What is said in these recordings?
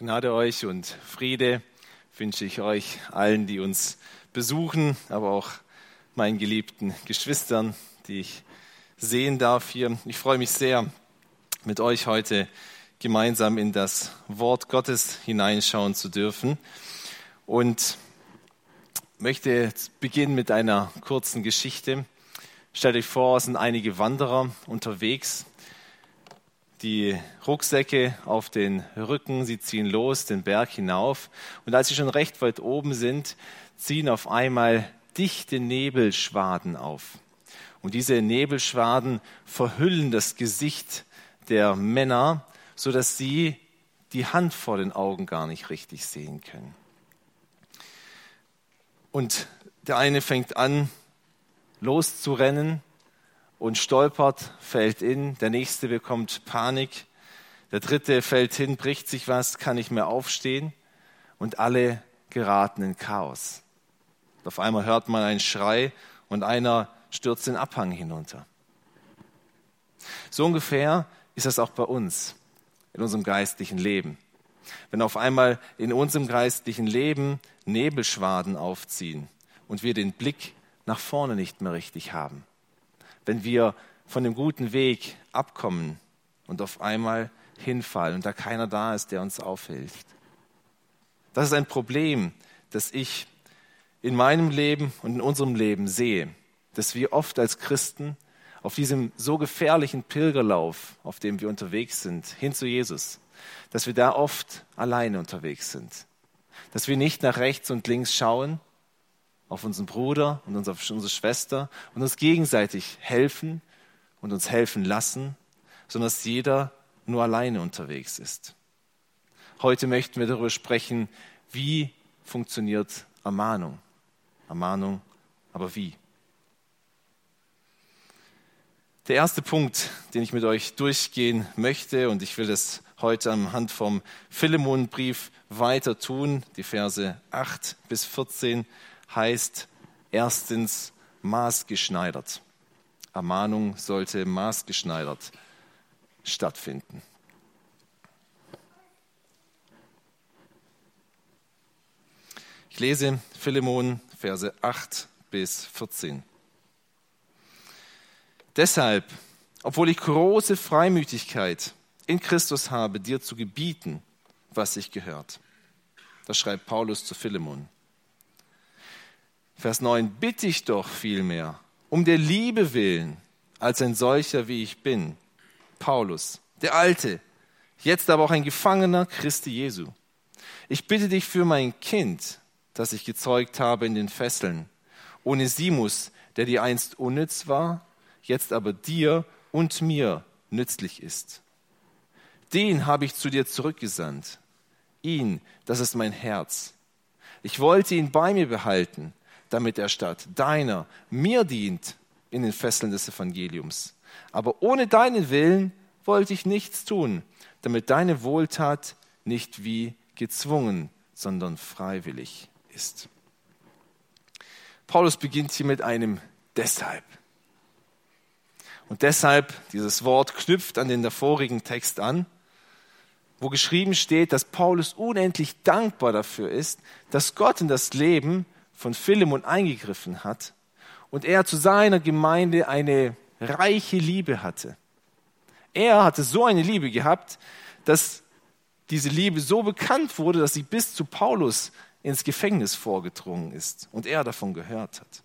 Gnade euch und Friede wünsche ich euch allen, die uns besuchen, aber auch meinen geliebten Geschwistern, die ich sehen darf hier. Ich freue mich sehr, mit euch heute gemeinsam in das Wort Gottes hineinschauen zu dürfen und möchte beginnen mit einer kurzen Geschichte. Stellt euch vor, es sind einige Wanderer unterwegs die Rucksäcke auf den Rücken, sie ziehen los den Berg hinauf und als sie schon recht weit oben sind, ziehen auf einmal dichte Nebelschwaden auf. Und diese Nebelschwaden verhüllen das Gesicht der Männer, so dass sie die Hand vor den Augen gar nicht richtig sehen können. Und der eine fängt an, loszurennen, und stolpert, fällt in, der nächste bekommt Panik, der dritte fällt hin, bricht sich was, kann nicht mehr aufstehen und alle geraten in Chaos. auf einmal hört man einen Schrei und einer stürzt den Abhang hinunter. So ungefähr ist das auch bei uns in unserem geistlichen Leben. Wenn auf einmal in unserem geistlichen Leben Nebelschwaden aufziehen und wir den Blick nach vorne nicht mehr richtig haben, wenn wir von dem guten Weg abkommen und auf einmal hinfallen und da keiner da ist, der uns aufhilft. Das ist ein Problem, das ich in meinem Leben und in unserem Leben sehe, dass wir oft als Christen auf diesem so gefährlichen Pilgerlauf, auf dem wir unterwegs sind, hin zu Jesus, dass wir da oft alleine unterwegs sind. Dass wir nicht nach rechts und links schauen, auf unseren Bruder und auf unsere Schwester und uns gegenseitig helfen und uns helfen lassen, sondern dass jeder nur alleine unterwegs ist. Heute möchten wir darüber sprechen, wie funktioniert Ermahnung. Ermahnung, aber wie? Der erste Punkt, den ich mit euch durchgehen möchte, und ich will das heute anhand vom Philemonbrief weiter tun, die Verse 8 bis 14, heißt erstens maßgeschneidert. Ermahnung sollte maßgeschneidert stattfinden. Ich lese Philemon Verse 8 bis 14. Deshalb, obwohl ich große Freimütigkeit in Christus habe, dir zu gebieten, was sich gehört. Das schreibt Paulus zu Philemon. Vers 9, bitte ich doch vielmehr um der Liebe willen, als ein solcher wie ich bin, Paulus, der Alte, jetzt aber auch ein Gefangener Christi Jesu. Ich bitte dich für mein Kind, das ich gezeugt habe in den Fesseln, Onesimus, der dir einst unnütz war, jetzt aber dir und mir nützlich ist. Den habe ich zu dir zurückgesandt. Ihn, das ist mein Herz. Ich wollte ihn bei mir behalten, damit er statt deiner mir dient in den Fesseln des Evangeliums. Aber ohne deinen Willen wollte ich nichts tun, damit deine Wohltat nicht wie gezwungen, sondern freiwillig ist. Paulus beginnt hier mit einem deshalb. Und deshalb, dieses Wort knüpft an den davorigen Text an, wo geschrieben steht, dass Paulus unendlich dankbar dafür ist, dass Gott in das Leben von Philemon eingegriffen hat und er zu seiner Gemeinde eine reiche Liebe hatte. Er hatte so eine Liebe gehabt, dass diese Liebe so bekannt wurde, dass sie bis zu Paulus ins Gefängnis vorgedrungen ist und er davon gehört hat.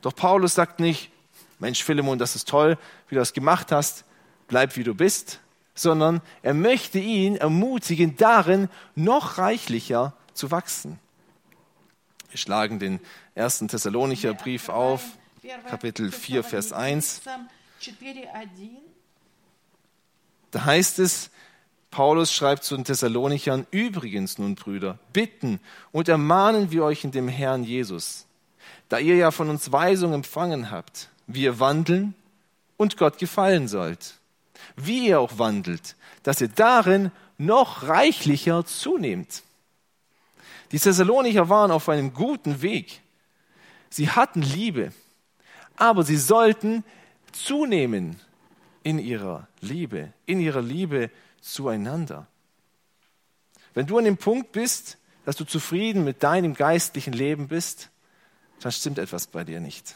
Doch Paulus sagt nicht, Mensch Philemon, das ist toll, wie du das gemacht hast, bleib wie du bist, sondern er möchte ihn ermutigen, darin noch reichlicher zu wachsen. Wir schlagen den ersten Thessalonicher Brief auf, Kapitel 4, Vers 1. Da heißt es, Paulus schreibt zu den Thessalonichern, übrigens nun, Brüder, bitten und ermahnen wir euch in dem Herrn Jesus, da ihr ja von uns Weisung empfangen habt, wie ihr wandeln und Gott gefallen sollt, wie ihr auch wandelt, dass ihr darin noch reichlicher zunehmt. Die Thessalonicher waren auf einem guten Weg. Sie hatten Liebe, aber sie sollten zunehmen in ihrer Liebe, in ihrer Liebe zueinander. Wenn du an dem Punkt bist, dass du zufrieden mit deinem geistlichen Leben bist, dann stimmt etwas bei dir nicht.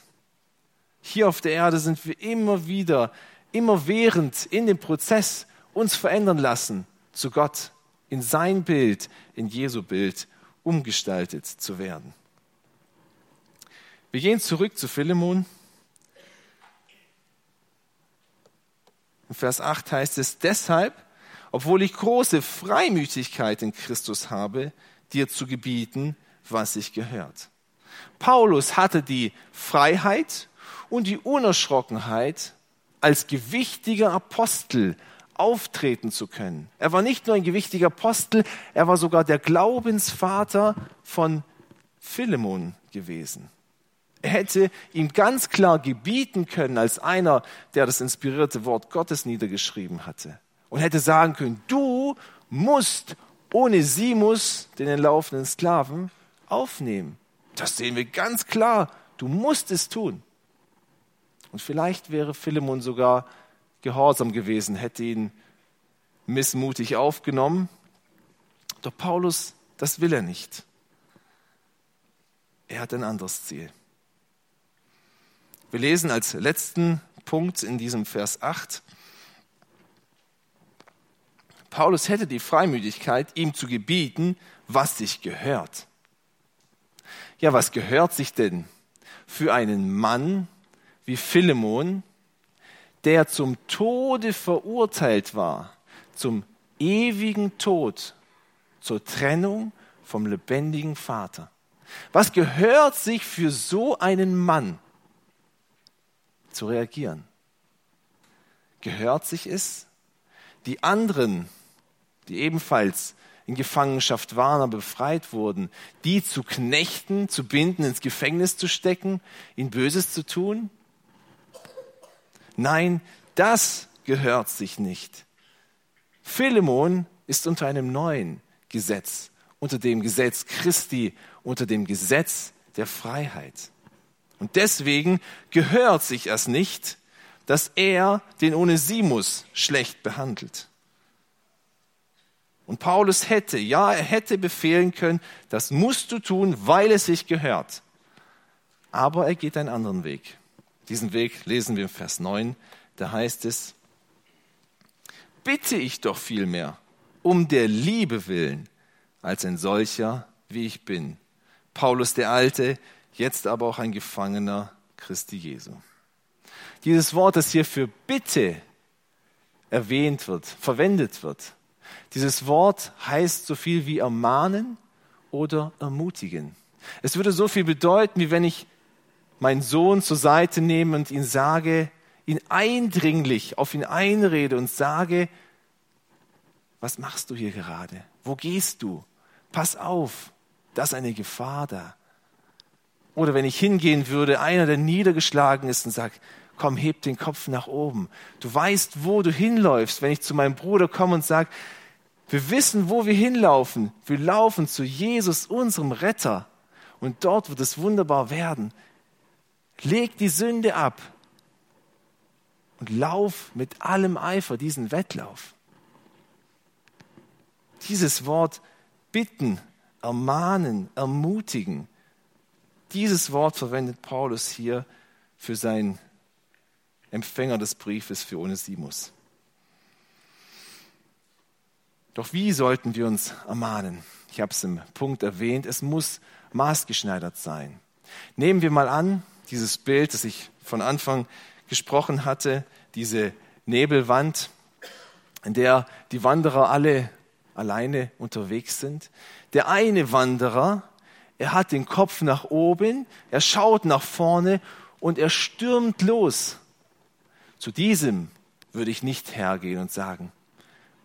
Hier auf der Erde sind wir immer wieder, immer während in dem Prozess uns verändern lassen zu Gott, in sein Bild, in Jesu Bild umgestaltet zu werden. Wir gehen zurück zu Philemon. In Vers 8 heißt es, deshalb, obwohl ich große Freimütigkeit in Christus habe, dir zu gebieten, was sich gehört. Paulus hatte die Freiheit und die Unerschrockenheit, als gewichtiger Apostel auftreten zu können. Er war nicht nur ein gewichtiger Apostel, er war sogar der Glaubensvater von Philemon gewesen. Er hätte ihm ganz klar gebieten können als einer, der das inspirierte Wort Gottes niedergeschrieben hatte. Und hätte sagen können, du musst ohne Simus, den entlaufenden Sklaven, aufnehmen. Das sehen wir ganz klar. Du musst es tun. Und vielleicht wäre Philemon sogar gehorsam gewesen, hätte ihn missmutig aufgenommen. Doch Paulus, das will er nicht. Er hat ein anderes Ziel. Wir lesen als letzten Punkt in diesem Vers 8. Paulus hätte die Freimütigkeit, ihm zu gebieten, was sich gehört. Ja, was gehört sich denn für einen Mann wie Philemon, der zum Tode verurteilt war, zum ewigen Tod, zur Trennung vom lebendigen Vater? Was gehört sich für so einen Mann zu reagieren? Gehört sich es, die anderen, die ebenfalls in Gefangenschaft waren, aber befreit wurden, die zu knechten, zu binden, ins Gefängnis zu stecken, ihnen Böses zu tun? Nein, das gehört sich nicht. Philemon ist unter einem neuen Gesetz, unter dem Gesetz Christi, unter dem Gesetz der Freiheit. Und deswegen gehört sich es nicht, dass er den Onesimus schlecht behandelt. Und Paulus hätte, ja, er hätte befehlen können, das musst du tun, weil es sich gehört. Aber er geht einen anderen Weg. Diesen Weg lesen wir im Vers 9. Da heißt es, bitte ich doch vielmehr um der Liebe willen, als ein solcher, wie ich bin. Paulus der Alte, jetzt aber auch ein Gefangener Christi Jesu. Dieses Wort, das hier für Bitte erwähnt wird, verwendet wird, dieses Wort heißt so viel wie ermahnen oder ermutigen. Es würde so viel bedeuten, wie wenn ich meinen Sohn zur Seite nehme und ihn sage, ihn eindringlich auf ihn einrede und sage, was machst du hier gerade? Wo gehst du? Pass auf, da ist eine Gefahr da. Oder wenn ich hingehen würde, einer, der niedergeschlagen ist und sagt, komm, heb den Kopf nach oben. Du weißt, wo du hinläufst. Wenn ich zu meinem Bruder komme und sage, wir wissen, wo wir hinlaufen. Wir laufen zu Jesus, unserem Retter. Und dort wird es wunderbar werden. Leg die Sünde ab und lauf mit allem Eifer diesen Wettlauf. Dieses Wort bitten, ermahnen, ermutigen, dieses Wort verwendet Paulus hier für seinen Empfänger des Briefes für Onesimus. Doch wie sollten wir uns ermahnen? Ich habe es im Punkt erwähnt, es muss maßgeschneidert sein. Nehmen wir mal an, dieses Bild, das ich von Anfang gesprochen hatte, diese Nebelwand, in der die Wanderer alle alleine unterwegs sind. Der eine Wanderer, er hat den Kopf nach oben, er schaut nach vorne und er stürmt los. Zu diesem würde ich nicht hergehen und sagen,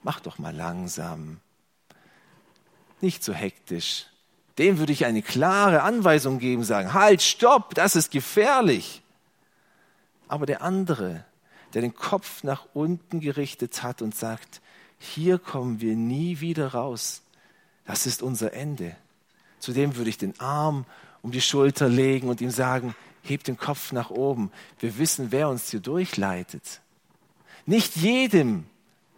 mach doch mal langsam, nicht so hektisch. Dem würde ich eine klare Anweisung geben, sagen, halt, stopp, das ist gefährlich. Aber der andere, der den Kopf nach unten gerichtet hat und sagt, hier kommen wir nie wieder raus, das ist unser Ende. Zu dem würde ich den Arm um die Schulter legen und ihm sagen, heb den Kopf nach oben. Wir wissen, wer uns hier durchleitet. Nicht jedem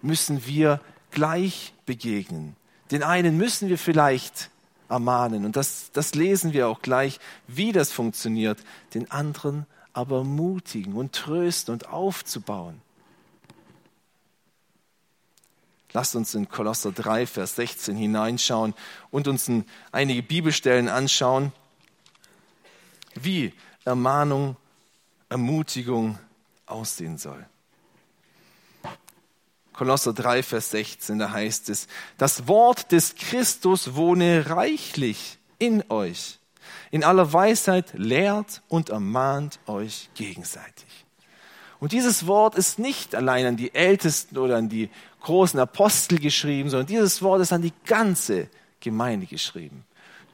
müssen wir gleich begegnen. Den einen müssen wir vielleicht ermahnen und das, das lesen wir auch gleich, wie das funktioniert. Den anderen aber ermutigen und trösten und aufzubauen. Lasst uns in Kolosser 3, Vers 16 hineinschauen und uns einige Bibelstellen anschauen, wie Ermahnung, Ermutigung aussehen soll. Kolosser 3, Vers 16, da heißt es, das Wort des Christus wohne reichlich in euch. In aller Weisheit lehrt und ermahnt euch gegenseitig. Und dieses Wort ist nicht allein an die Ältesten oder an die großen Apostel geschrieben, sondern dieses Wort ist an die ganze Gemeinde geschrieben.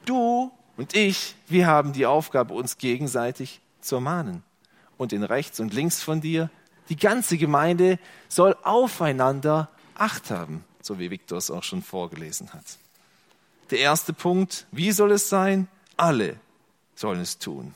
Du und ich, wir haben die Aufgabe, uns gegenseitig zu ermahnen. Und in rechts und links von dir, die ganze Gemeinde soll aufeinander Acht haben, so wie Viktor es auch schon vorgelesen hat. Der erste Punkt, wie soll es sein? Alle sollen es tun.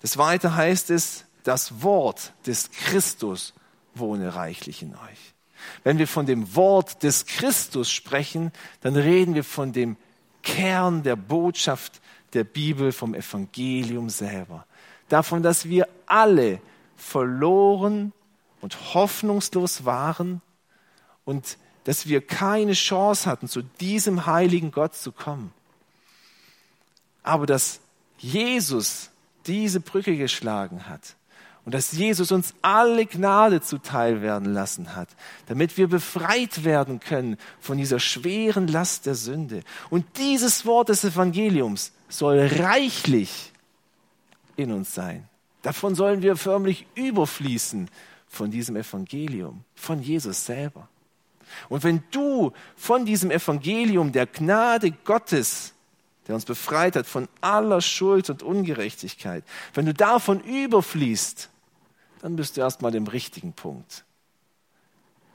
Das zweite heißt es, das Wort des Christus wohne reichlich in euch. Wenn wir von dem Wort des Christus sprechen, dann reden wir von dem Kern der Botschaft der Bibel, vom Evangelium selber. Davon, dass wir alle verloren und hoffnungslos waren und dass wir keine Chance hatten, zu diesem heiligen Gott zu kommen. Aber dass Jesus diese Brücke geschlagen hat und dass Jesus uns alle Gnade zuteil werden lassen hat, damit wir befreit werden können von dieser schweren Last der Sünde. Und dieses Wort des Evangeliums soll reichlich in uns sein. Davon sollen wir förmlich überfließen von diesem Evangelium, von Jesus selber. Und wenn du von diesem Evangelium der Gnade Gottes der uns befreit hat von aller Schuld und Ungerechtigkeit, wenn du davon überfließt, dann bist du erstmal im richtigen Punkt,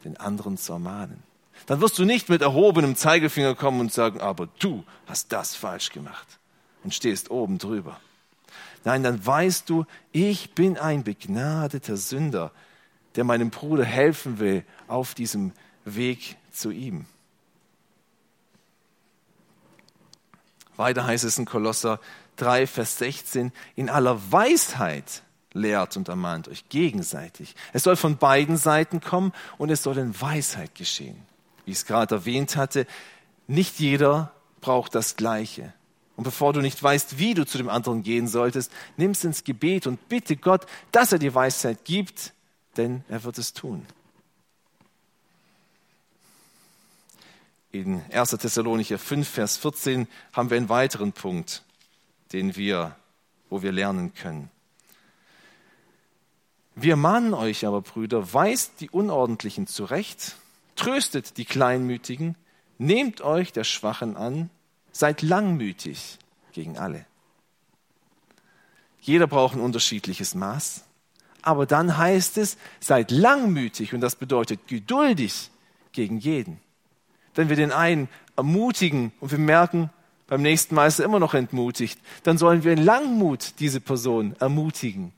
den anderen zu ermahnen. Dann wirst du nicht mit erhobenem Zeigefinger kommen und sagen, aber du hast das falsch gemacht und stehst oben drüber. Nein, dann weißt du, ich bin ein begnadeter Sünder, der meinem Bruder helfen will auf diesem Weg zu ihm. Weiter heißt es in Kolosser 3, Vers 16, in aller Weisheit lehrt und ermahnt euch gegenseitig. Es soll von beiden Seiten kommen und es soll in Weisheit geschehen. Wie ich es gerade erwähnt hatte, nicht jeder braucht das Gleiche. Und bevor du nicht weißt, wie du zu dem anderen gehen solltest, nimm es ins Gebet und bitte Gott, dass er dir Weisheit gibt, denn er wird es tun. In 1. Thessalonicher 5, Vers 14 haben wir einen weiteren Punkt, den wir, wo wir lernen können. Wir mahnen euch aber, Brüder, weist die Unordentlichen zurecht, tröstet die Kleinmütigen, nehmt euch der Schwachen an, seid langmütig gegen alle. Jeder braucht ein unterschiedliches Maß, aber dann heißt es, seid langmütig und das bedeutet geduldig gegen jeden. Wenn wir den einen ermutigen und wir merken, beim nächsten Mal ist er immer noch entmutigt, dann sollen wir in Langmut diese Person ermutigen.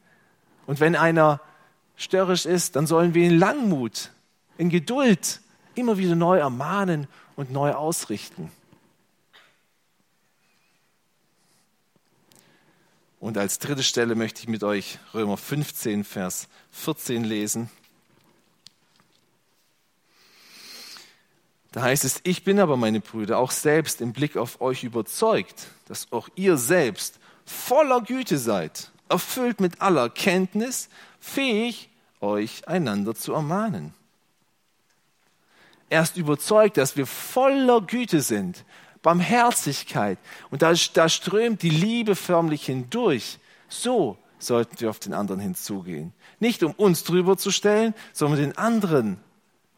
Und wenn einer störrisch ist, dann sollen wir in Langmut, in Geduld immer wieder neu ermahnen und neu ausrichten. Und als dritte Stelle möchte ich mit euch Römer 15, Vers 14 lesen. Da heißt es, ich bin aber, meine Brüder, auch selbst im Blick auf euch überzeugt, dass auch ihr selbst voller Güte seid, erfüllt mit aller Kenntnis, fähig, euch einander zu ermahnen. Er ist überzeugt, dass wir voller Güte sind, Barmherzigkeit und da, da strömt die Liebe förmlich hindurch. So sollten wir auf den anderen hinzugehen. Nicht um uns drüber zu stellen, sondern den anderen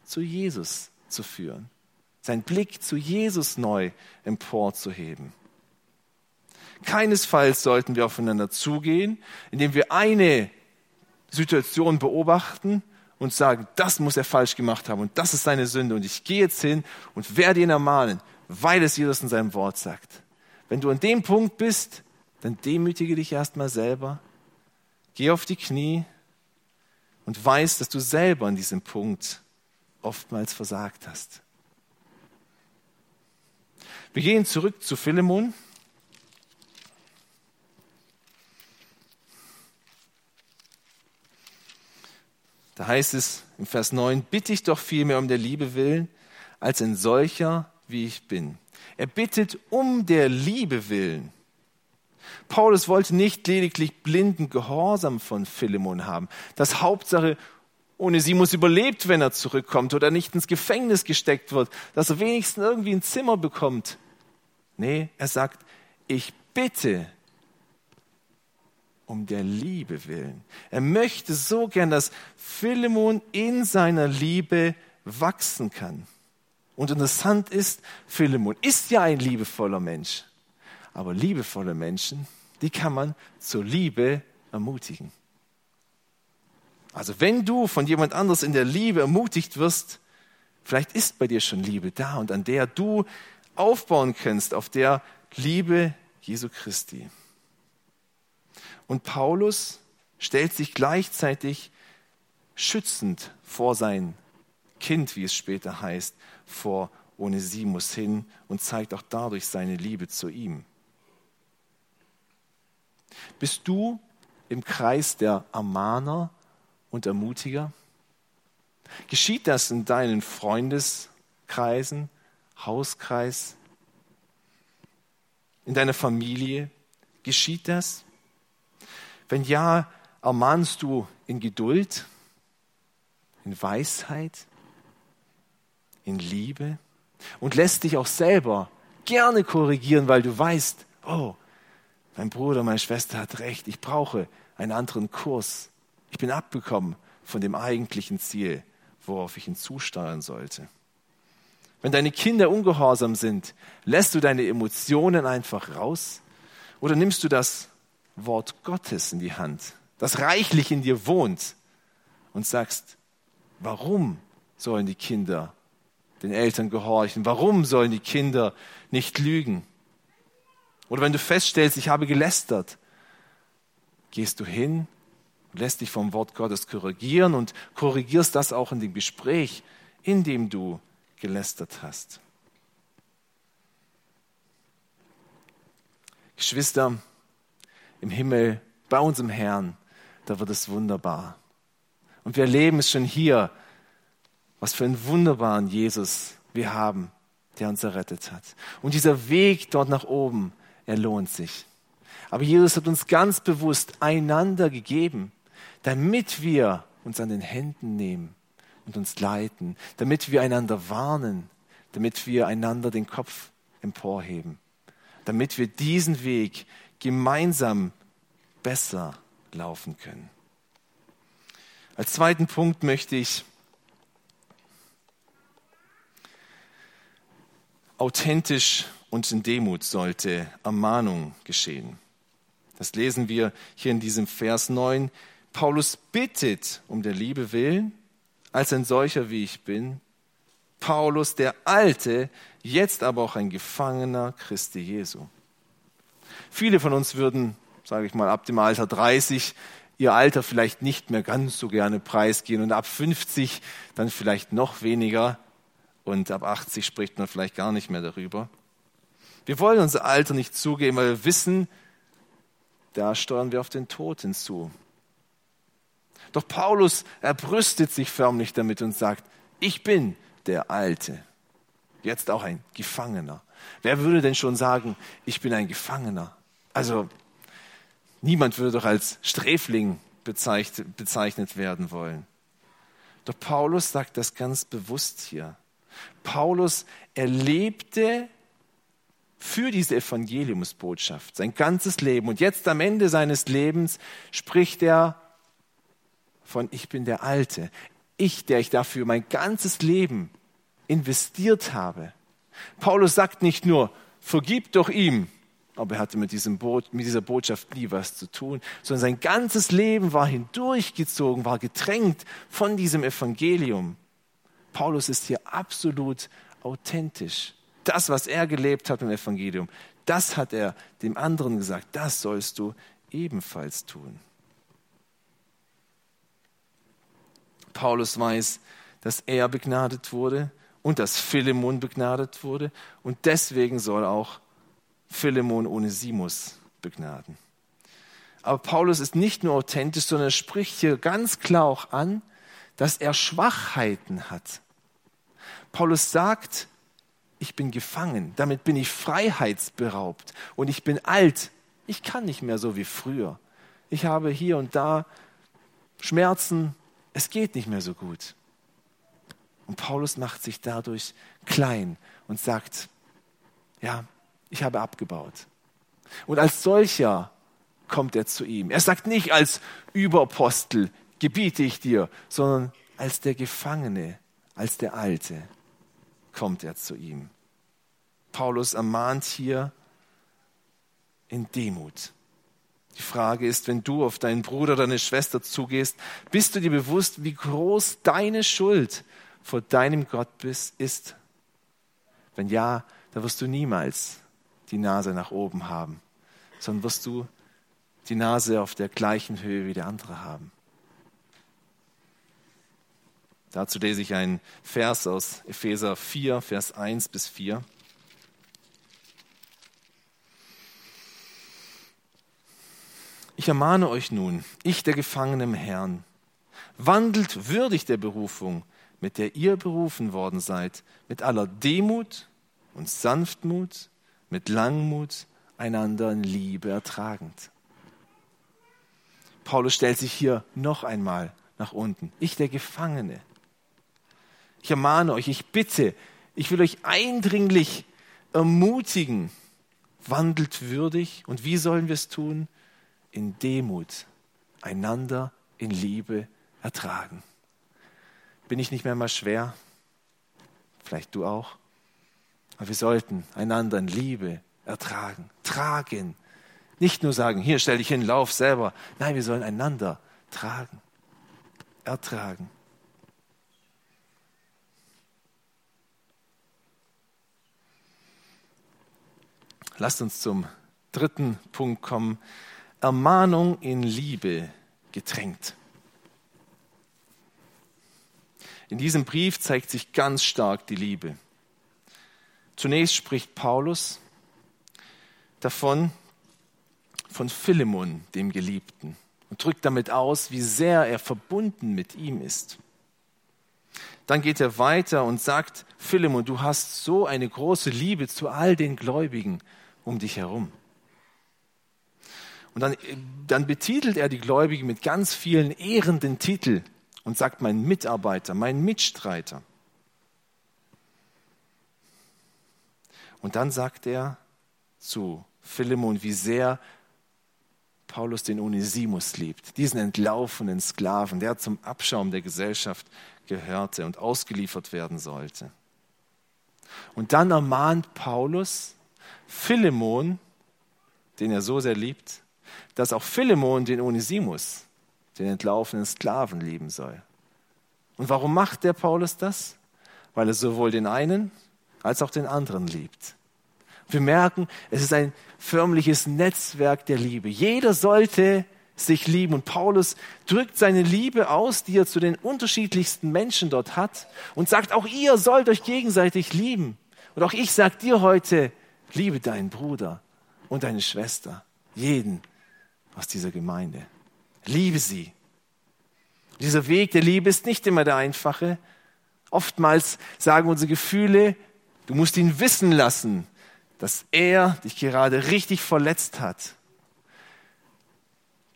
zu Jesus zu führen. Sein Blick zu Jesus neu emporzuheben. Keinesfalls sollten wir aufeinander zugehen, indem wir eine Situation beobachten und sagen, das muss er falsch gemacht haben und das ist seine Sünde und ich gehe jetzt hin und werde ihn ermahnen, weil es Jesus in seinem Wort sagt. Wenn du an dem Punkt bist, dann demütige dich erstmal selber, geh auf die Knie und weiß, dass du selber an diesem Punkt oftmals versagt hast. Wir gehen zurück zu Philemon. Da heißt es im Vers 9, bitte ich doch vielmehr um der Liebe willen, als ein solcher, wie ich bin. Er bittet um der Liebe willen. Paulus wollte nicht lediglich blinden Gehorsam von Philemon haben. Das Hauptsache, ohne sie muss überlebt, wenn er zurückkommt oder nicht ins Gefängnis gesteckt wird, dass er wenigstens irgendwie ein Zimmer bekommt. Nee, er sagt, ich bitte um der Liebe willen. Er möchte so gern, dass Philemon in seiner Liebe wachsen kann. Und interessant ist, Philemon ist ja ein liebevoller Mensch. Aber liebevolle Menschen, die kann man zur Liebe ermutigen. Also wenn du von jemand anderes in der Liebe ermutigt wirst, vielleicht ist bei dir schon Liebe da und an der du aufbauen kannst, auf der Liebe Jesu Christi. Und Paulus stellt sich gleichzeitig schützend vor sein Kind, wie es später heißt, vor Onesimus hin und zeigt auch dadurch seine Liebe zu ihm. Bist du im Kreis der Ermahner und Ermutiger? Geschieht das in deinen Freundeskreisen, Hauskreis, in deiner Familie? Geschieht das? Wenn ja, ermahnst du in Geduld, in Weisheit, in Liebe und lässt dich auch selber gerne korrigieren, weil du weißt, oh, mein Bruder, meine Schwester hat recht, ich brauche einen anderen Kurs. Ich bin abgekommen von dem eigentlichen Ziel, worauf ich hinzusteuern sollte. Wenn deine Kinder ungehorsam sind, lässt du deine Emotionen einfach raus oder nimmst du das Wort Gottes in die Hand, das reichlich in dir wohnt und sagst, warum sollen die Kinder den Eltern gehorchen? Warum sollen die Kinder nicht lügen? Oder wenn du feststellst, ich habe gelästert, gehst du hin, lässt dich vom Wort Gottes korrigieren und korrigierst das auch in dem Gespräch, in dem du gelästert hast. Geschwister, im Himmel, bei unserem Herrn, da wird es wunderbar. Und wir erleben es schon hier, was für einen wunderbaren Jesus wir haben, der uns errettet hat. Und dieser Weg dort nach oben, er lohnt sich. Aber Jesus hat uns ganz bewusst einander gegeben, damit wir uns an den Händen nehmen und uns leiten, damit wir einander warnen, damit wir einander den Kopf emporheben, damit wir diesen Weg gemeinsam besser laufen können. Als zweiten Punkt möchte ich authentisch und in Demut sollte Ermahnung geschehen. Das lesen wir hier in diesem Vers 9. Paulus bittet um der Liebe willen, als ein solcher wie ich bin. Paulus, der Alte, jetzt aber auch ein Gefangener Christi Jesu. Viele von uns würden, sage ich mal, ab dem Alter 30 ihr Alter vielleicht nicht mehr ganz so gerne preisgehen und ab 50 dann vielleicht noch weniger und ab 80 spricht man vielleicht gar nicht mehr darüber. Wir wollen unser Alter nicht zugeben, weil wir wissen, da steuern wir auf den Tod hinzu. Doch Paulus, er brüstet sich förmlich damit und sagt, ich bin der Alte, jetzt auch ein Gefangener. Wer würde denn schon sagen, ich bin ein Gefangener? Also niemand würde doch als Sträfling bezeichnet werden wollen. Doch Paulus sagt das ganz bewusst hier. Paulus erlebte für diese Evangeliumsbotschaft, sein ganzes Leben. Und jetzt am Ende seines Lebens spricht er von Ich bin der Alte. Ich, der ich dafür mein ganzes Leben investiert habe. Paulus sagt nicht nur, vergib doch ihm, aber er hatte mit, diesem Bo mit dieser Botschaft nie was zu tun, sondern sein ganzes Leben war hindurchgezogen, war getränkt von diesem Evangelium. Paulus ist hier absolut authentisch. Das, was er gelebt hat im Evangelium, das hat er dem anderen gesagt, das sollst du ebenfalls tun. Paulus weiß, dass er begnadet wurde und dass Philemon begnadet wurde und deswegen soll auch Philemon Onesimus begnaden. Aber Paulus ist nicht nur authentisch, sondern er spricht hier ganz klar auch an, dass er Schwachheiten hat. Paulus sagt, ich bin gefangen, damit bin ich freiheitsberaubt und ich bin alt. Ich kann nicht mehr so wie früher. Ich habe hier und da Schmerzen, es geht nicht mehr so gut. Und Paulus macht sich dadurch klein und sagt, ja, ich habe abgebaut. Und als solcher kommt er zu ihm. Er sagt nicht als Überapostel, gebiete ich dir, sondern als der Gefangene, als der Alte kommt er zu ihm. Paulus ermahnt hier in Demut. Die Frage ist, wenn du auf deinen Bruder, deine Schwester zugehst, bist du dir bewusst, wie groß deine Schuld vor deinem Gott ist? Wenn ja, da wirst du niemals die Nase nach oben haben, sondern wirst du die Nase auf der gleichen Höhe wie der andere haben. Dazu lese ich einen Vers aus Epheser 4, Vers 1 bis 4. Ich ermahne euch nun, ich der Gefangene im Herrn, wandelt würdig der Berufung, mit der ihr berufen worden seid, mit aller Demut und Sanftmut, mit Langmut, einander in Liebe ertragend. Paulus stellt sich hier noch einmal nach unten. Ich der Gefangene. Ich ermahne euch, ich bitte, ich will euch eindringlich ermutigen, wandelt würdig. Und wie sollen wir es tun? In Demut, einander in Liebe ertragen. Bin ich nicht mehr mal schwer? Vielleicht du auch. Aber wir sollten einander in Liebe ertragen, tragen. Nicht nur sagen, hier stell dich hin, lauf selber. Nein, wir sollen einander tragen, ertragen. Lasst uns zum dritten Punkt kommen. Ermahnung in Liebe getränkt. In diesem Brief zeigt sich ganz stark die Liebe. Zunächst spricht Paulus davon, von Philemon, dem Geliebten, und drückt damit aus, wie sehr er verbunden mit ihm ist. Dann geht er weiter und sagt, Philemon, du hast so eine große Liebe zu all den Gläubigen um dich herum. Und dann, dann betitelt er die Gläubigen mit ganz vielen ehrenden Titeln und sagt, mein Mitarbeiter, mein Mitstreiter. Und dann sagt er zu Philemon, wie sehr Paulus den Onesimus liebt, diesen entlaufenen Sklaven, der zum Abschaum der Gesellschaft gehörte und ausgeliefert werden sollte. Und dann ermahnt Paulus Philemon, den er so sehr liebt, dass auch Philemon den Onesimus, den entlaufenen Sklaven, lieben soll. Und warum macht der Paulus das? Weil er sowohl den einen als auch den anderen liebt. Wir merken, es ist ein förmliches Netzwerk der Liebe. Jeder sollte sich lieben. Und Paulus drückt seine Liebe aus, die er zu den unterschiedlichsten Menschen dort hat und sagt, auch ihr sollt euch gegenseitig lieben. Und auch ich sage dir heute, liebe deinen Bruder und deine Schwester, jeden aus dieser Gemeinde. Liebe sie. Dieser Weg der Liebe ist nicht immer der einfache. Oftmals sagen unsere Gefühle, du musst ihn wissen lassen, dass er dich gerade richtig verletzt hat.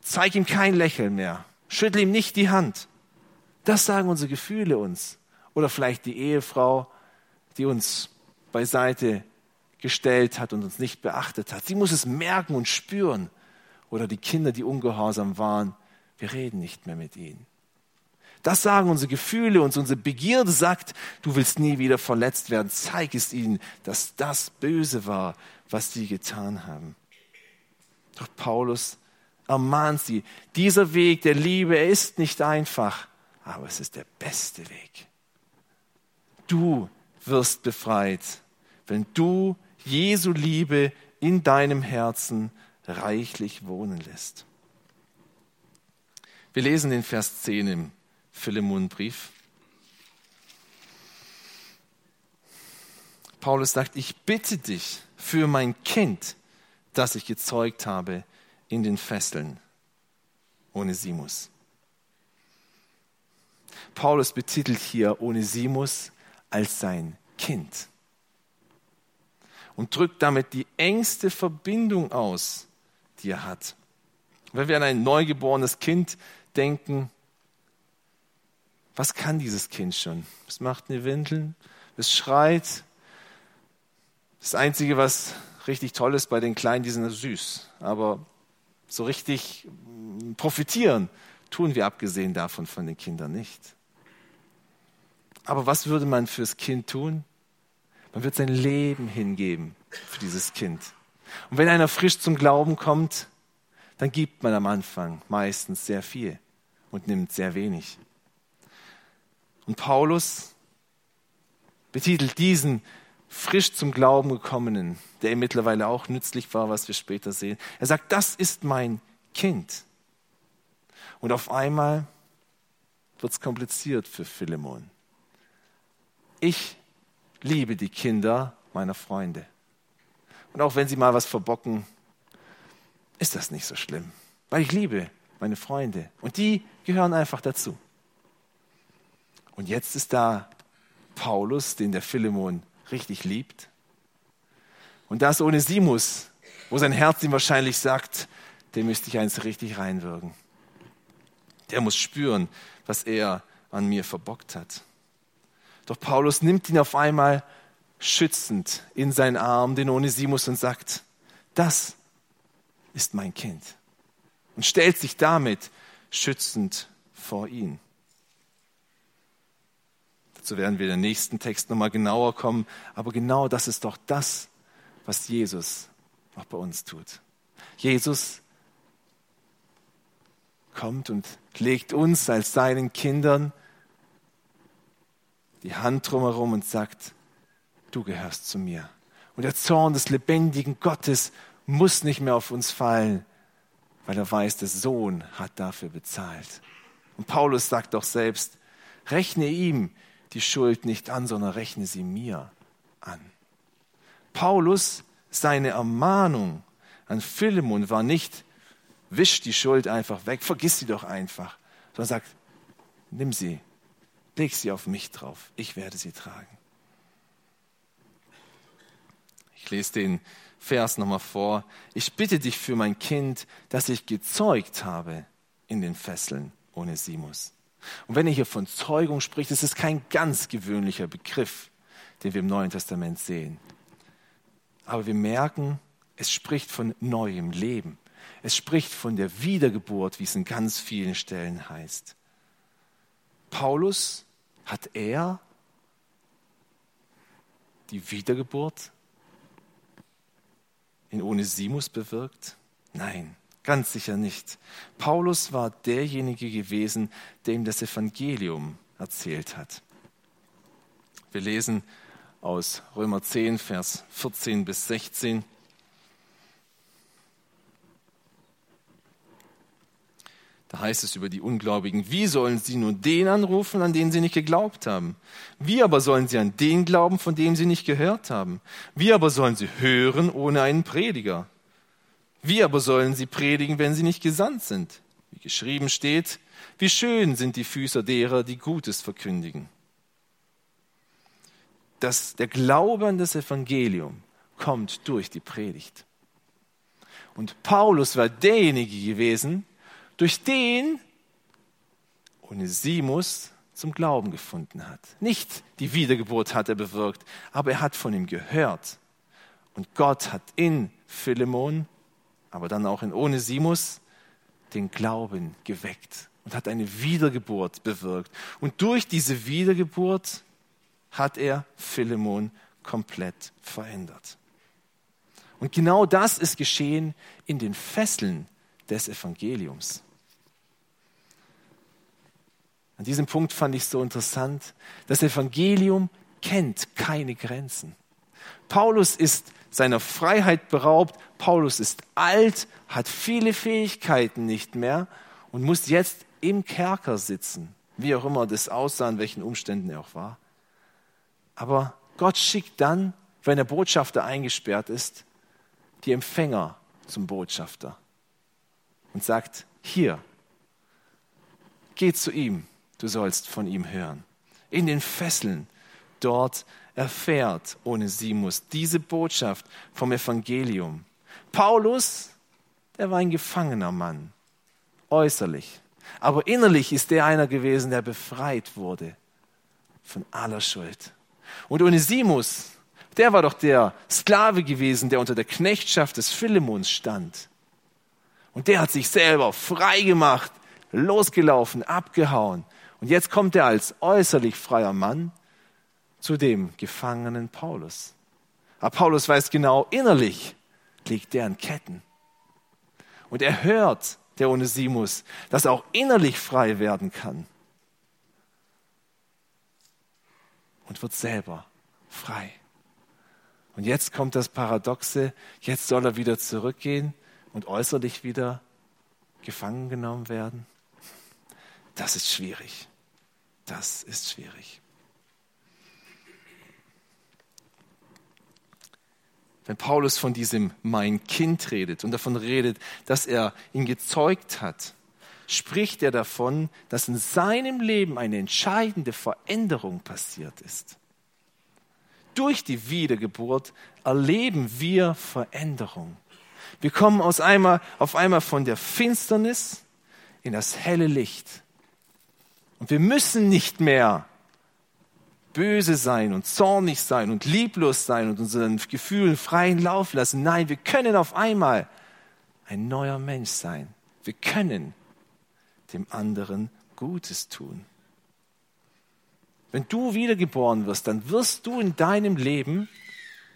Zeig ihm kein Lächeln mehr. Schüttel ihm nicht die Hand. Das sagen unsere Gefühle uns. Oder vielleicht die Ehefrau, die uns beiseite gestellt hat und uns nicht beachtet hat. Sie muss es merken und spüren. Oder die Kinder, die ungehorsam waren. Wir reden nicht mehr mit ihnen. Das sagen unsere Gefühle und unsere Begierde sagt, du willst nie wieder verletzt werden. Zeig es ihnen, dass das böse war, was sie getan haben. Doch Paulus ermahnt sie, dieser Weg der Liebe, er ist nicht einfach, aber es ist der beste Weg. Du wirst befreit, wenn du Jesu Liebe in deinem Herzen reichlich wohnen lässt. Wir lesen den Vers 10 im Philemonbrief. Paulus sagt, ich bitte dich für mein Kind, das ich gezeugt habe in den Fesseln, Onesimus. Paulus betitelt hier Onesimus als sein Kind und drückt damit die engste Verbindung aus, die er hat. Wenn wir an ein neugeborenes Kind denken, was kann dieses Kind schon? Es macht eine Windeln, es schreit. Das Einzige, was richtig toll ist bei den Kleinen, die sind süß. Aber so richtig profitieren tun wir abgesehen davon von den Kindern nicht. Aber was würde man fürs Kind tun? Man wird sein Leben hingeben für dieses Kind. Und wenn einer frisch zum Glauben kommt, dann gibt man am Anfang meistens sehr viel und nimmt sehr wenig. Und Paulus betitelt diesen frisch zum Glauben gekommenen, der ihm mittlerweile auch nützlich war, was wir später sehen. Er sagt, das ist mein Kind. Und auf einmal wird es kompliziert für Philemon. Ich liebe die Kinder meiner Freunde. Und auch wenn sie mal was verbocken, ist das nicht so schlimm, weil ich liebe meine Freunde und die gehören einfach dazu. Und jetzt ist da Paulus, den der Philemon richtig liebt. Und da ist Onesimus, wo sein Herz ihm wahrscheinlich sagt, dem müsste ich eins richtig reinwirken. Der muss spüren, was er an mir verbockt hat. Doch Paulus nimmt ihn auf einmal schützend in seinen Arm, den Onesimus, und sagt, das ist mein Kind. Und stellt sich damit schützend vor ihn. Dazu werden wir in den nächsten Text nochmal genauer kommen. Aber genau das ist doch das, was Jesus auch bei uns tut. Jesus kommt und legt uns als seinen Kindern die Hand drumherum und sagt, du gehörst zu mir. Und der Zorn des lebendigen Gottes muss nicht mehr auf uns fallen, weil er weiß, der Sohn hat dafür bezahlt. Und Paulus sagt doch selbst, rechne ihm die Schuld nicht an, sondern rechne sie mir an. Paulus, seine Ermahnung an Philemon war nicht, wisch die Schuld einfach weg, vergiss sie doch einfach, sondern sagt, nimm sie, Leg sie auf mich drauf. Ich werde sie tragen. Ich lese den Vers nochmal vor. Ich bitte dich für mein Kind, das ich gezeugt habe in den Fesseln ohne Simus. Und wenn er hier von Zeugung spricht, ist es kein ganz gewöhnlicher Begriff, den wir im Neuen Testament sehen. Aber wir merken, es spricht von neuem Leben. Es spricht von der Wiedergeburt, wie es in ganz vielen Stellen heißt. Paulus hat er die Wiedergeburt in Onesimus bewirkt? Nein, ganz sicher nicht. Paulus war derjenige gewesen, der ihm das Evangelium erzählt hat. Wir lesen aus Römer 10, Vers 14 bis 16. Da heißt es über die Ungläubigen, wie sollen sie nun den anrufen, an den sie nicht geglaubt haben? Wie aber sollen sie an den glauben, von dem sie nicht gehört haben? Wie aber sollen sie hören ohne einen Prediger? Wie aber sollen sie predigen, wenn sie nicht gesandt sind? Wie geschrieben steht, wie schön sind die Füße derer, die Gutes verkündigen. Das, der Glaube an das Evangelium kommt durch die Predigt. Und Paulus war derjenige gewesen, durch den Onesimus zum Glauben gefunden hat. Nicht die Wiedergeburt hat er bewirkt, aber er hat von ihm gehört. Und Gott hat in Philemon, aber dann auch in Onesimus, den Glauben geweckt und hat eine Wiedergeburt bewirkt. Und durch diese Wiedergeburt hat er Philemon komplett verändert. Und genau das ist geschehen in den Fesseln des Evangeliums. An diesem Punkt fand ich so interessant. Das Evangelium kennt keine Grenzen. Paulus ist seiner Freiheit beraubt. Paulus ist alt, hat viele Fähigkeiten nicht mehr und muss jetzt im Kerker sitzen, wie auch immer das aussah, in welchen Umständen er auch war. Aber Gott schickt dann wenn der Botschafter eingesperrt ist, die Empfänger zum Botschafter und sagt, hier, geh zu ihm, du sollst von ihm hören. In den Fesseln dort erfährt Onesimus diese Botschaft vom Evangelium. Paulus, der war ein gefangener Mann, äußerlich. Aber innerlich ist er einer gewesen, der befreit wurde von aller Schuld. Und Onesimus, der war doch der Sklave gewesen, der unter der Knechtschaft des Philemons stand. Und der hat sich selber frei gemacht, losgelaufen, abgehauen. Und jetzt kommt er als äußerlich freier Mann zu dem gefangenen Paulus. Aber Paulus weiß genau, innerlich liegt der in Ketten. Und er hört, der Onesimus, dass er auch innerlich frei werden kann. Und wird selber frei. Und jetzt kommt das Paradoxe, jetzt soll er wieder zurückgehen und äußerlich wieder gefangen genommen werden. Das ist schwierig. Das ist schwierig. Wenn Paulus von diesem mein Kind redet und davon redet, dass er ihn gezeugt hat, spricht er davon, dass in seinem Leben eine entscheidende Veränderung passiert ist durch die Wiedergeburt erleben wir Veränderung. Wir kommen aus einmal, auf einmal von der Finsternis in das helle Licht. Und wir müssen nicht mehr böse sein und zornig sein und lieblos sein und unseren Gefühlen freien Lauf lassen. Nein, wir können auf einmal ein neuer Mensch sein. Wir können dem anderen Gutes tun. Wenn du wiedergeboren wirst, dann wirst du in deinem Leben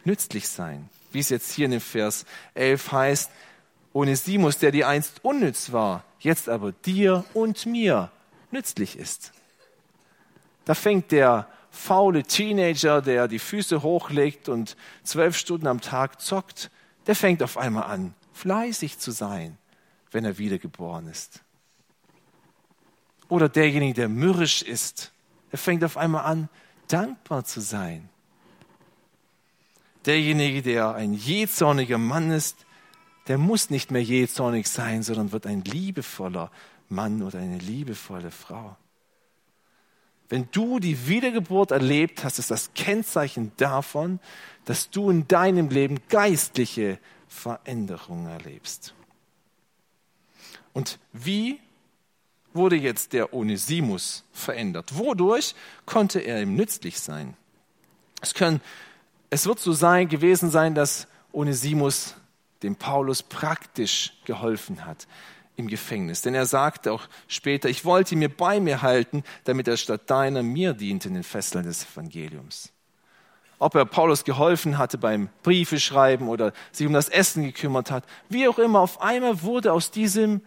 nützlich sein. Wie es jetzt hier in dem Vers 11 heißt, Onesimus, der dir einst unnütz war, jetzt aber dir und mir nützlich ist. Da fängt der faule Teenager, der die Füße hochlegt und zwölf Stunden am Tag zockt, der fängt auf einmal an, fleißig zu sein, wenn er wiedergeboren ist. Oder derjenige, der mürrisch ist, er fängt auf einmal an, dankbar zu sein. Derjenige, der ein jähzorniger Mann ist, der muss nicht mehr jähzornig sein, sondern wird ein liebevoller Mann oder eine liebevolle Frau. Wenn du die Wiedergeburt erlebt hast, ist das Kennzeichen davon, dass du in deinem Leben geistliche Veränderungen erlebst. Und wie wurde jetzt der Onesimus verändert. Wodurch konnte er ihm nützlich sein? Es, können, es wird so sein, gewesen sein, dass Onesimus dem Paulus praktisch geholfen hat im Gefängnis. Denn er sagte auch später, ich wollte ihn mir bei mir halten, damit er statt deiner mir diente in den Fesseln des Evangeliums. Ob er Paulus geholfen hatte beim Briefe schreiben oder sich um das Essen gekümmert hat, wie auch immer, auf einmal wurde aus diesem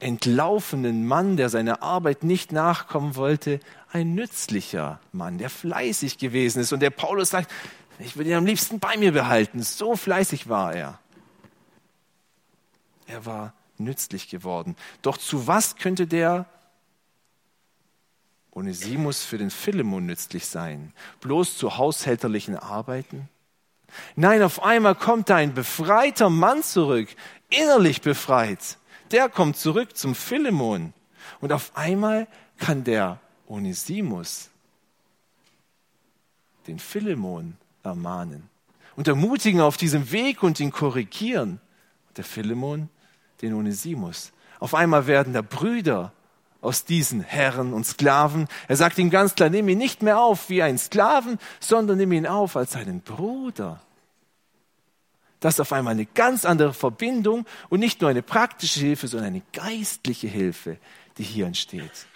entlaufenen Mann, der seiner Arbeit nicht nachkommen wollte, ein nützlicher Mann, der fleißig gewesen ist. Und der Paulus sagt, ich würde ihn am liebsten bei mir behalten. So fleißig war er. Er war nützlich geworden. Doch zu was könnte der Onesimus für den Philemon nützlich sein? Bloß zu haushälterlichen Arbeiten? Nein, auf einmal kommt da ein befreiter Mann zurück, innerlich befreit der kommt zurück zum Philemon. Und auf einmal kann der Onesimus den Philemon ermahnen und ermutigen auf diesem Weg und ihn korrigieren. Der Philemon den Onesimus. Auf einmal werden da Brüder aus diesen Herren und Sklaven. Er sagt ihm ganz klar, nimm ihn nicht mehr auf wie einen Sklaven, sondern nimm ihn auf als einen Bruder. Das ist auf einmal eine ganz andere Verbindung und nicht nur eine praktische Hilfe, sondern eine geistliche Hilfe, die hier entsteht.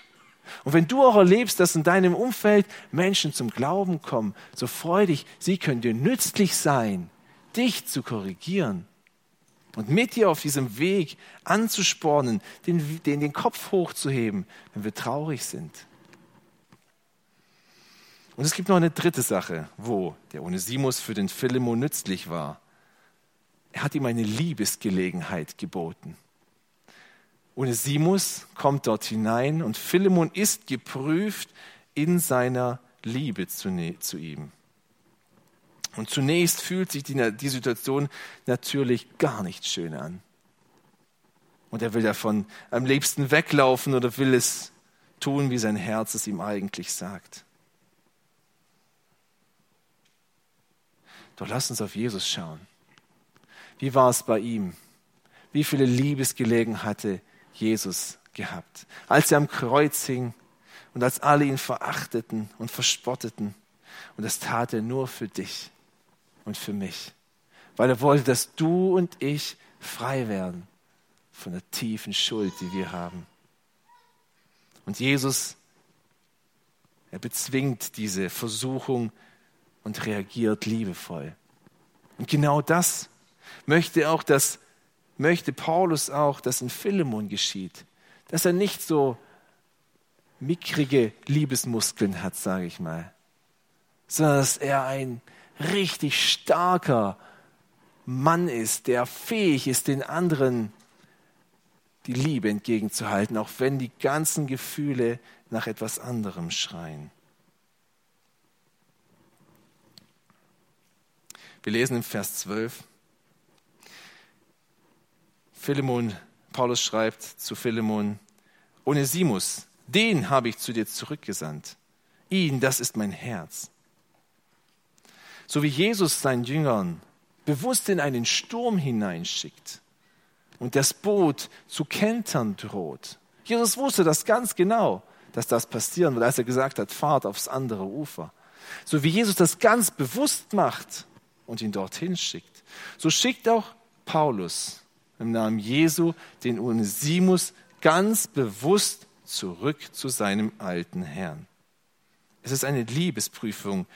Und wenn du auch erlebst, dass in deinem Umfeld Menschen zum Glauben kommen, so freu dich, sie können dir nützlich sein, dich zu korrigieren und mit dir auf diesem Weg anzuspornen, den, den, den Kopf hochzuheben, wenn wir traurig sind. Und es gibt noch eine dritte Sache, wo der Onesimus für den Philemon nützlich war. Er hat ihm eine Liebesgelegenheit geboten. Onesimus kommt dort hinein und Philemon ist geprüft in seiner Liebe zu, zu ihm. Und zunächst fühlt sich die, die Situation natürlich gar nicht schön an. Und er will davon am liebsten weglaufen oder will es tun, wie sein Herz es ihm eigentlich sagt. Doch lass uns auf Jesus schauen. Wie war es bei ihm? Wie viele Liebesgelegen hatte Jesus gehabt? Als er am Kreuz hing und als alle ihn verachteten und verspotteten. Und das tat er nur für dich und für mich, weil er wollte, dass du und ich frei werden von der tiefen Schuld, die wir haben. Und Jesus, er bezwingt diese Versuchung und reagiert liebevoll. Und genau das möchte auch das, möchte Paulus auch, dass in Philemon geschieht. Dass er nicht so mickrige Liebesmuskeln hat, sage ich mal, sondern dass er ein richtig starker Mann ist, der fähig ist, den anderen die Liebe entgegenzuhalten, auch wenn die ganzen Gefühle nach etwas anderem schreien. Wir lesen im Vers 12. Philemon, Paulus schreibt zu Philemon, Onesimus, den habe ich zu dir zurückgesandt. Ihn, das ist mein Herz. So wie Jesus seinen Jüngern bewusst in einen Sturm hineinschickt und das Boot zu kentern droht. Jesus wusste das ganz genau, dass das passieren wird, als er gesagt hat, fahrt aufs andere Ufer. So wie Jesus das ganz bewusst macht und ihn dorthin schickt, so schickt auch Paulus im Namen Jesu den Onesimus ganz bewusst zurück zu seinem alten Herrn. Es ist eine Liebesprüfung,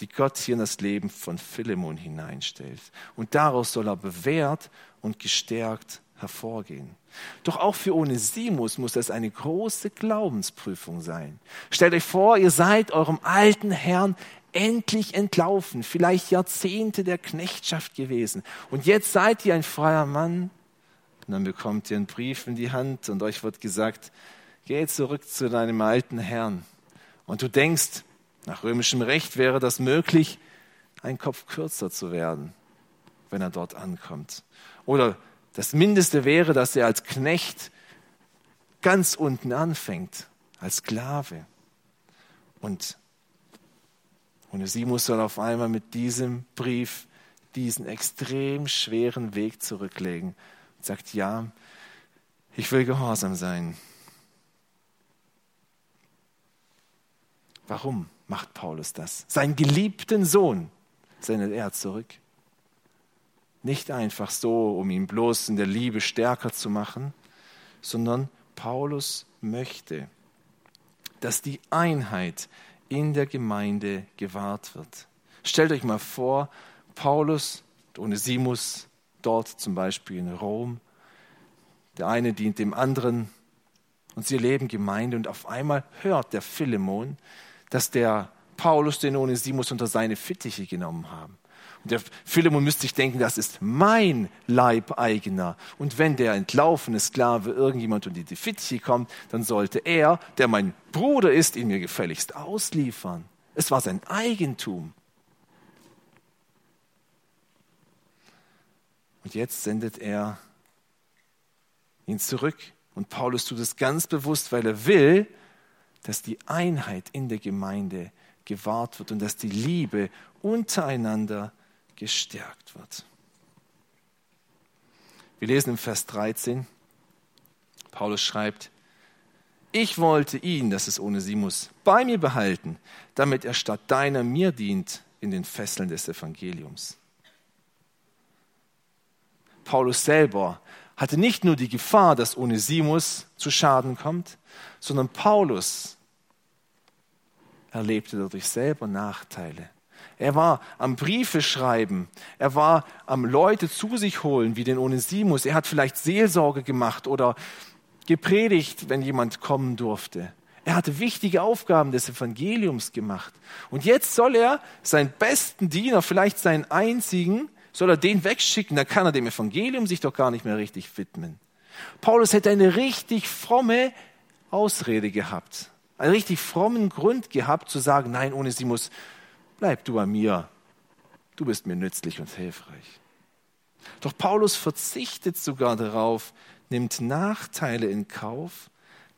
die Gott hier in das Leben von Philemon hineinstellt. Und daraus soll er bewährt und gestärkt hervorgehen. Doch auch für Onesimus muss das eine große Glaubensprüfung sein. Stellt euch vor, ihr seid eurem alten Herrn endlich entlaufen, vielleicht Jahrzehnte der Knechtschaft gewesen. Und jetzt seid ihr ein freier Mann. Und dann bekommt ihr einen Brief in die Hand und euch wird gesagt, geh zurück zu deinem alten Herrn. Und du denkst, nach römischem Recht wäre das möglich, einen Kopf kürzer zu werden, wenn er dort ankommt. Oder das Mindeste wäre, dass er als Knecht ganz unten anfängt, als Sklave. Und Onesimus soll auf einmal mit diesem Brief diesen extrem schweren Weg zurücklegen und sagt, ja, ich will gehorsam sein. Warum macht Paulus das? Seinen geliebten Sohn sendet er zurück. Nicht einfach so, um ihn bloß in der Liebe stärker zu machen, sondern Paulus möchte, dass die Einheit in der Gemeinde gewahrt wird. Stellt euch mal vor, Paulus und Onesimus dort zum Beispiel in Rom. Der eine dient dem anderen und sie leben Gemeinde und auf einmal hört der Philemon, dass der Paulus den Onesimus unter seine Fittiche genommen haben. Und der Philemon müsste sich denken, das ist mein Leibeigener. Und wenn der entlaufene Sklave irgendjemand unter die Fittiche kommt, dann sollte er, der mein Bruder ist, ihn mir gefälligst ausliefern. Es war sein Eigentum. Und jetzt sendet er ihn zurück. Und Paulus tut es ganz bewusst, weil er will, dass die Einheit in der Gemeinde gewahrt wird und dass die Liebe untereinander gestärkt wird. Wir lesen im Vers 13, Paulus schreibt, ich wollte ihn, das ist Onesimus, bei mir behalten, damit er statt deiner mir dient in den Fesseln des Evangeliums. Paulus selber hatte nicht nur die Gefahr, dass Onesimus zu Schaden kommt, sondern Paulus erlebte dadurch selber Nachteile. Er war am Briefe schreiben. Er war am Leute zu sich holen, wie den Onesimus. Er hat vielleicht Seelsorge gemacht oder gepredigt, wenn jemand kommen durfte. Er hatte wichtige Aufgaben des Evangeliums gemacht. Und jetzt soll er seinen besten Diener, vielleicht seinen einzigen, soll er den wegschicken. Da kann er dem Evangelium sich doch gar nicht mehr richtig widmen. Paulus hätte eine richtig fromme Ausrede gehabt. Einen richtig frommen Grund gehabt zu sagen, nein, Onesimus, bleib du bei mir. Du bist mir nützlich und hilfreich. Doch Paulus verzichtet sogar darauf, nimmt Nachteile in Kauf,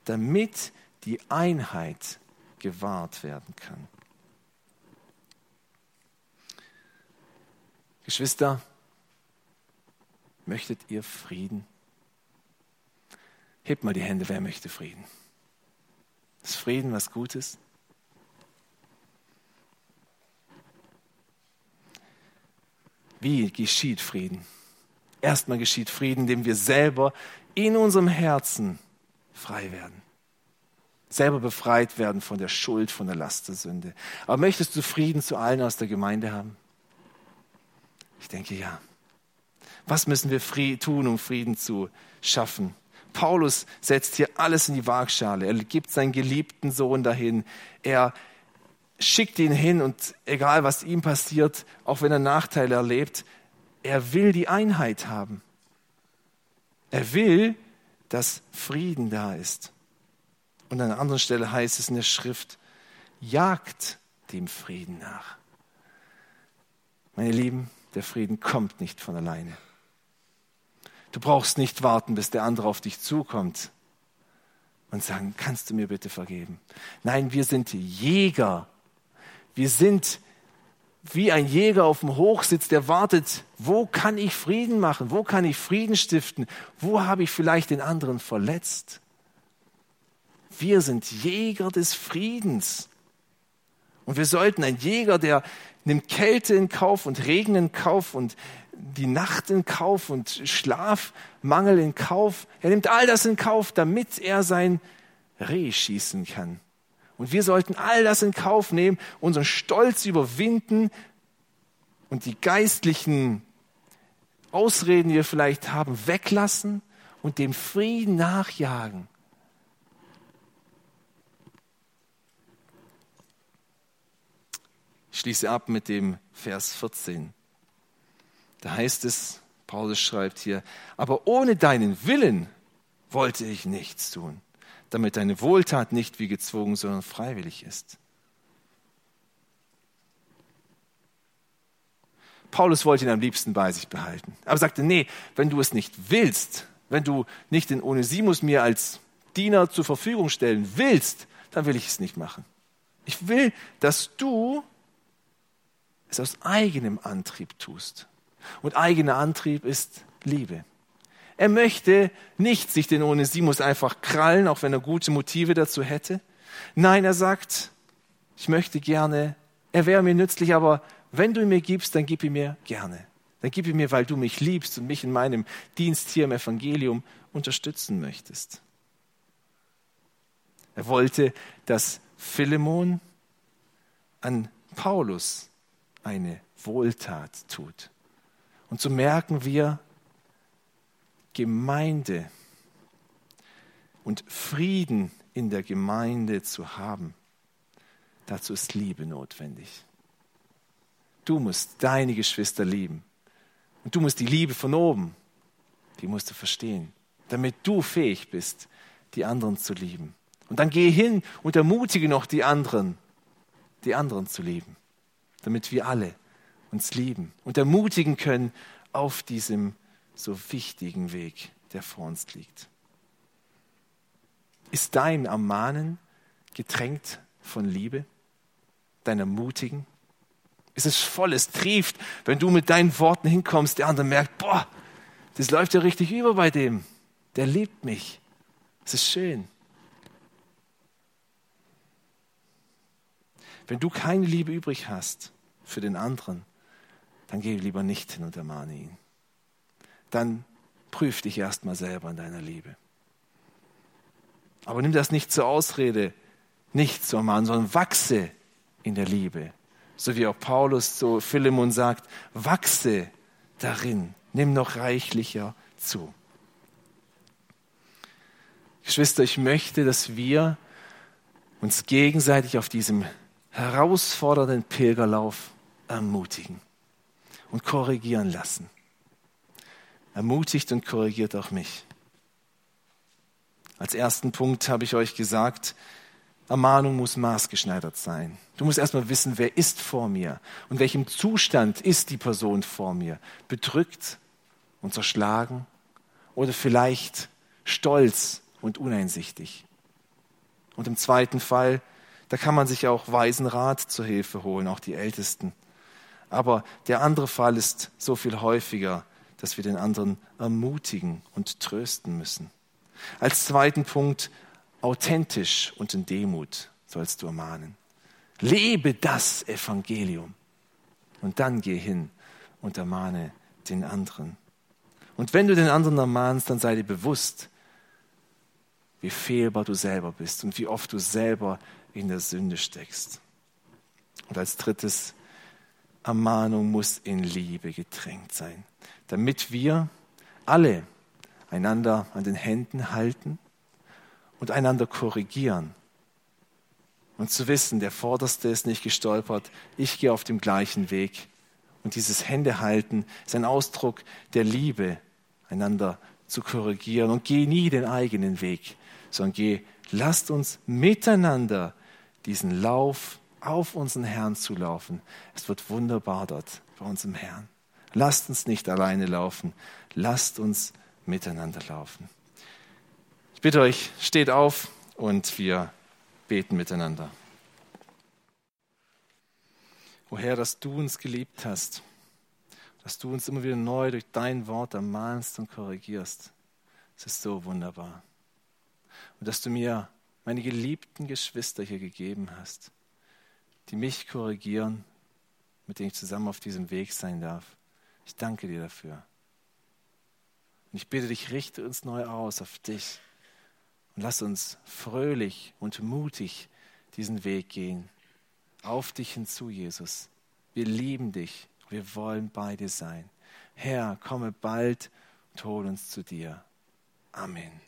damit die Einheit gewahrt werden kann. Geschwister, möchtet ihr Frieden? Hebt mal die Hände, wer möchte Frieden? Ist Frieden was Gutes? Wie geschieht Frieden? Erstmal geschieht Frieden, indem wir selber in unserem Herzen frei werden. Selber befreit werden von der Schuld, von der Last der Sünde. Aber möchtest du Frieden zu allen aus der Gemeinde haben? Ich denke ja. Was müssen wir tun, um Frieden zu schaffen? Paulus setzt hier alles in die Waagschale. Er gibt seinen geliebten Sohn dahin. Er schickt ihn hin und egal was ihm passiert, auch wenn er Nachteile erlebt, er will die Einheit haben. Er will, dass Frieden da ist. Und an einer anderen Stelle heißt es in der Schrift, jagt dem Frieden nach. Meine Lieben, der Frieden kommt nicht von alleine. Du brauchst nicht warten, bis der andere auf dich zukommt und sagen, kannst du mir bitte vergeben? Nein, wir sind Jäger. Wir sind wie ein Jäger auf dem Hochsitz, der wartet, wo kann ich Frieden machen? Wo kann ich Frieden stiften? Wo habe ich vielleicht den anderen verletzt? Wir sind Jäger des Friedens. Und wir sollten ein Jäger, der nimmt Kälte in Kauf und Regen in Kauf und die Nacht in Kauf und Schlafmangel in Kauf. Er nimmt all das in Kauf, damit er sein Reh schießen kann. Und wir sollten all das in Kauf nehmen, unseren Stolz überwinden und die geistlichen Ausreden, die wir vielleicht haben, weglassen und dem Frieden nachjagen. Ich schließe ab mit dem Vers 14. Da heißt es, Paulus schreibt hier, aber ohne deinen Willen wollte ich nichts tun, damit deine Wohltat nicht wie gezwungen, sondern freiwillig ist. Paulus wollte ihn am liebsten bei sich behalten, aber sagte, nee, wenn du es nicht willst, wenn du nicht den Onesimus mir als Diener zur Verfügung stellen willst, dann will ich es nicht machen. Ich will, dass du es aus eigenem Antrieb tust. Und eigener Antrieb ist Liebe. Er möchte nicht sich den Onesimus einfach krallen, auch wenn er gute Motive dazu hätte. Nein, er sagt, ich möchte gerne, er wäre mir nützlich, aber wenn du ihn mir gibst, dann gib ihn mir gerne. Dann gib ihn mir, weil du mich liebst und mich in meinem Dienst hier im Evangelium unterstützen möchtest. Er wollte, dass Philemon an Paulus eine Wohltat tut. Und so merken wir, Gemeinde und Frieden in der Gemeinde zu haben, dazu ist Liebe notwendig. Du musst deine Geschwister lieben. Und du musst die Liebe von oben, die musst du verstehen, damit du fähig bist, die anderen zu lieben. Und dann geh hin und ermutige noch die anderen, die anderen zu lieben damit wir alle uns lieben und ermutigen können auf diesem so wichtigen Weg, der vor uns liegt. Ist dein Ermahnen getränkt von Liebe, dein Ermutigen? Ist es voll, es trieft, wenn du mit deinen Worten hinkommst, der andere merkt, boah, das läuft ja richtig über bei dem. Der liebt mich. Es ist schön. Wenn du keine Liebe übrig hast, für den anderen, dann geh lieber nicht hin und ermahne ihn. Dann prüf dich erstmal selber in deiner Liebe. Aber nimm das nicht zur Ausrede, nicht zu ermahnen, sondern wachse in der Liebe. So wie auch Paulus zu Philemon sagt, wachse darin, nimm noch reichlicher zu. Geschwister, ich möchte, dass wir uns gegenseitig auf diesem herausfordernden Pilgerlauf ermutigen und korrigieren lassen. Ermutigt und korrigiert auch mich. Als ersten Punkt habe ich euch gesagt, Ermahnung muss maßgeschneidert sein. Du musst erstmal wissen, wer ist vor mir und welchem Zustand ist die Person vor mir. Bedrückt und zerschlagen oder vielleicht stolz und uneinsichtig. Und im zweiten Fall, da kann man sich auch weisen Rat zur Hilfe holen, auch die Ältesten. Aber der andere Fall ist so viel häufiger, dass wir den anderen ermutigen und trösten müssen. Als zweiten Punkt authentisch und in Demut sollst du ermahnen. Lebe das Evangelium und dann geh hin und ermahne den anderen. Und wenn du den anderen ermahnst, dann sei dir bewusst, wie fehlbar du selber bist und wie oft du selber in der Sünde steckst. Und als drittes, Ermahnung muss in Liebe getränkt sein, damit wir alle einander an den Händen halten und einander korrigieren. Und zu wissen, der Vorderste ist nicht gestolpert, ich gehe auf dem gleichen Weg. Und dieses Händehalten ist ein Ausdruck der Liebe, einander zu korrigieren. Und geh nie den eigenen Weg, sondern geh, lasst uns miteinander diesen Lauf auf unseren Herrn zu laufen. Es wird wunderbar dort bei unserem Herrn. Lasst uns nicht alleine laufen, lasst uns miteinander laufen. Ich bitte euch, steht auf und wir beten miteinander. O Herr, dass du uns geliebt hast, dass du uns immer wieder neu durch dein Wort ermahnst und korrigierst. Es ist so wunderbar. Und dass du mir meine geliebten Geschwister hier gegeben hast, die mich korrigieren, mit denen ich zusammen auf diesem Weg sein darf. Ich danke dir dafür. Und ich bitte dich, richte uns neu aus auf dich. Und lass uns fröhlich und mutig diesen Weg gehen. Auf dich hinzu, Jesus. Wir lieben dich. Wir wollen bei dir sein. Herr, komme bald und hol uns zu dir. Amen.